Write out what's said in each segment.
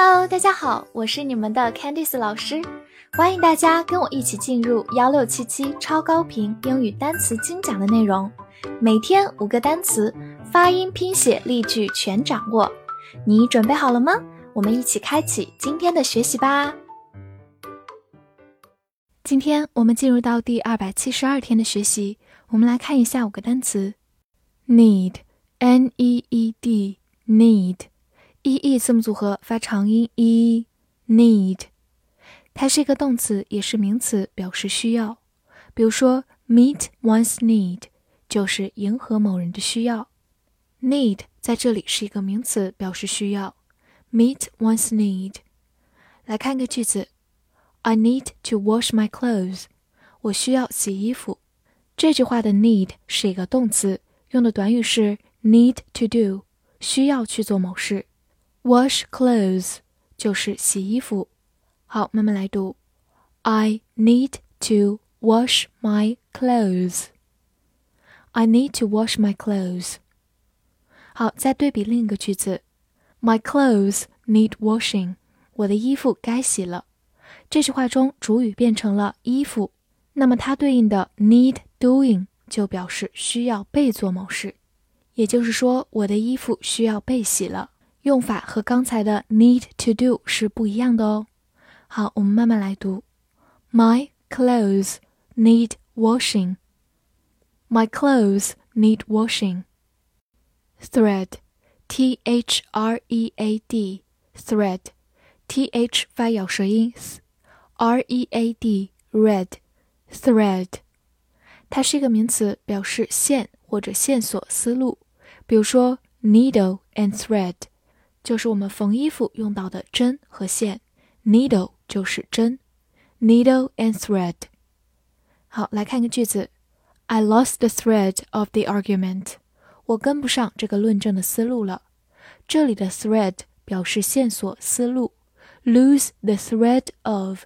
Hello，大家好，我是你们的 Candice 老师，欢迎大家跟我一起进入幺六七七超高频英语单词精讲的内容，每天五个单词，发音、拼写、例句全掌握，你准备好了吗？我们一起开启今天的学习吧。今天我们进入到第二百七十二天的学习，我们来看一下五个单词，need，n e e d，need。e e 字母组合发长音 e，need，它是一个动词，也是名词，表示需要。比如说，meet one's need 就是迎合某人的需要。need 在这里是一个名词，表示需要。meet one's need，来看个句子，I need to wash my clothes，我需要洗衣服。这句话的 need 是一个动词，用的短语是 need to do，需要去做某事。Wash clothes 就是洗衣服。好，慢慢来读。I need to wash my clothes. I need to wash my clothes. 好，再对比另一个句子。My clothes need washing. 我的衣服该洗了。这句话中主语变成了衣服，那么它对应的 need doing 就表示需要被做某事，也就是说我的衣服需要被洗了。用法和刚才的 need to do 是不一样的哦。好，我们慢慢来读。My clothes need washing. My clothes need washing. Thread, t h r e a d, thread, t h 发咬舌音，r e Read. red, 它是一个名词，表示线或者线索、思路。比如说, needle and thread。就是我们缝衣服用到的针和线，needle 就是针，needle and thread。好，来看个句子，I lost the thread of the argument。我跟不上这个论证的思路了。这里的 thread 表示线索、思路，lose the thread of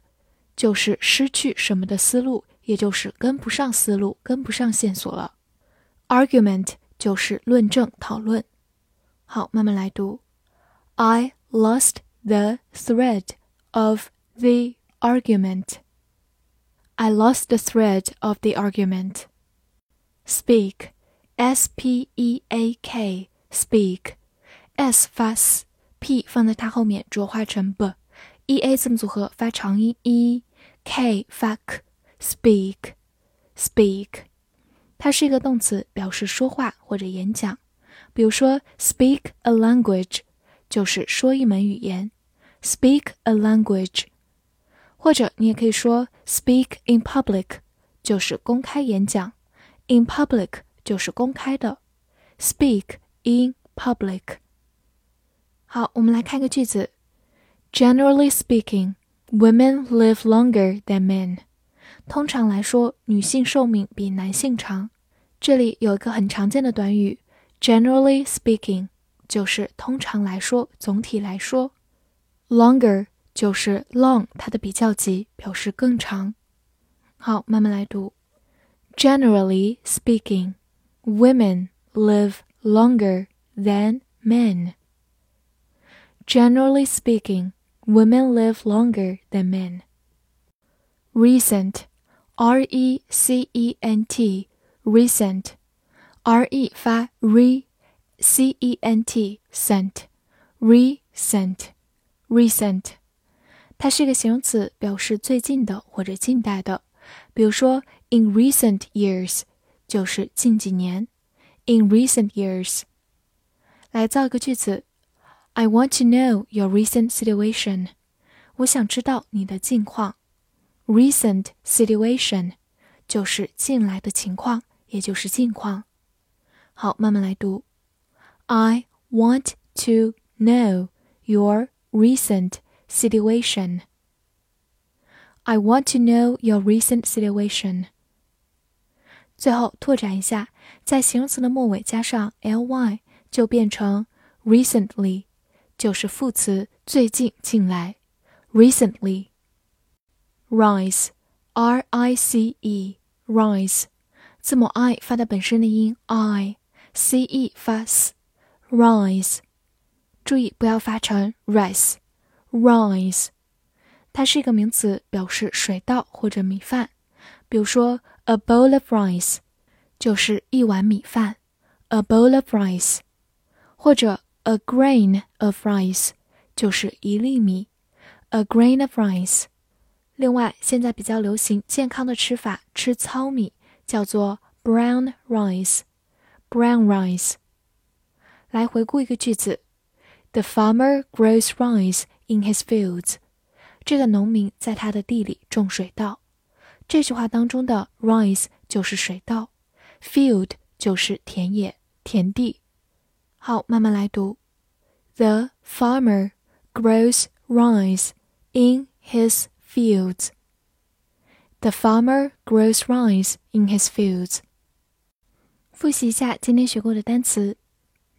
就是失去什么的思路，也就是跟不上思路，跟不上线索了。argument 就是论证、讨论。好，慢慢来读。I lost the thread of the argument. I lost the thread of the argument. Speak. S P E A K. Speak. S 发 s，p 放在它后面浊化成 b，e a 字母组合发长音 e，k 发 k，speak speak，它是一个动词，表示说话或者演讲。比如说，speak a language 就是说一门语言，speak a language，或者你也可以说 speak in public，就是公开演讲，in public 就是公开的，speak in public。好，我们来看个句子，Generally speaking。Women live longer than men。通常来说，女性寿命比男性长。这里有一个很常见的短语，generally speaking，就是通常来说，总体来说，longer 就是 long 它的比较级，表示更长。好，慢慢来读。Generally speaking, women live longer than men. Generally speaking, women live longer than men. Recent, R-E-C-E-N-T, recent, R-E 发 re。C E N T scent recent recent，它是一个形容词，表示最近的或者近代的。比如说，in recent years 就是近几年。in recent years，来造一个句子。I want to know your recent situation。我想知道你的近况。recent situation 就是近来的情况，也就是近况。好，慢慢来读。I want to know your recent situation. I want to know your recent situation. 最后拓展一下，在形容词的末尾加上 ly，就变成 recently，就是副词最近近来，recently。rise，r i c e，rise，字母 i 发的本身的音 i，c e Rice，注意不要发成 rice。Rice，它是一个名词，表示水稻或者米饭。比如说，a bowl of rice 就是一碗米饭，a bowl of rice，或者 a grain of rice 就是一粒米，a grain of rice。另外，现在比较流行健康的吃法，吃糙米，叫做 brown rice，brown rice。来回顾一个句子：The farmer grows rice in his fields。这个农民在他的地里种水稻。这句话当中的 rice 就是水稻，field 就是田野、田地。好，慢慢来读：The farmer grows rice in his fields. The farmer grows rice in his fields. 复习一下今天学过的单词。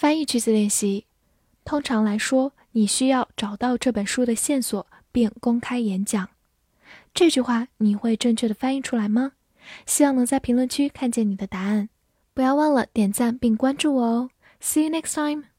翻译句子练习。通常来说，你需要找到这本书的线索并公开演讲。这句话你会正确的翻译出来吗？希望能在评论区看见你的答案。不要忘了点赞并关注我哦。See you next time.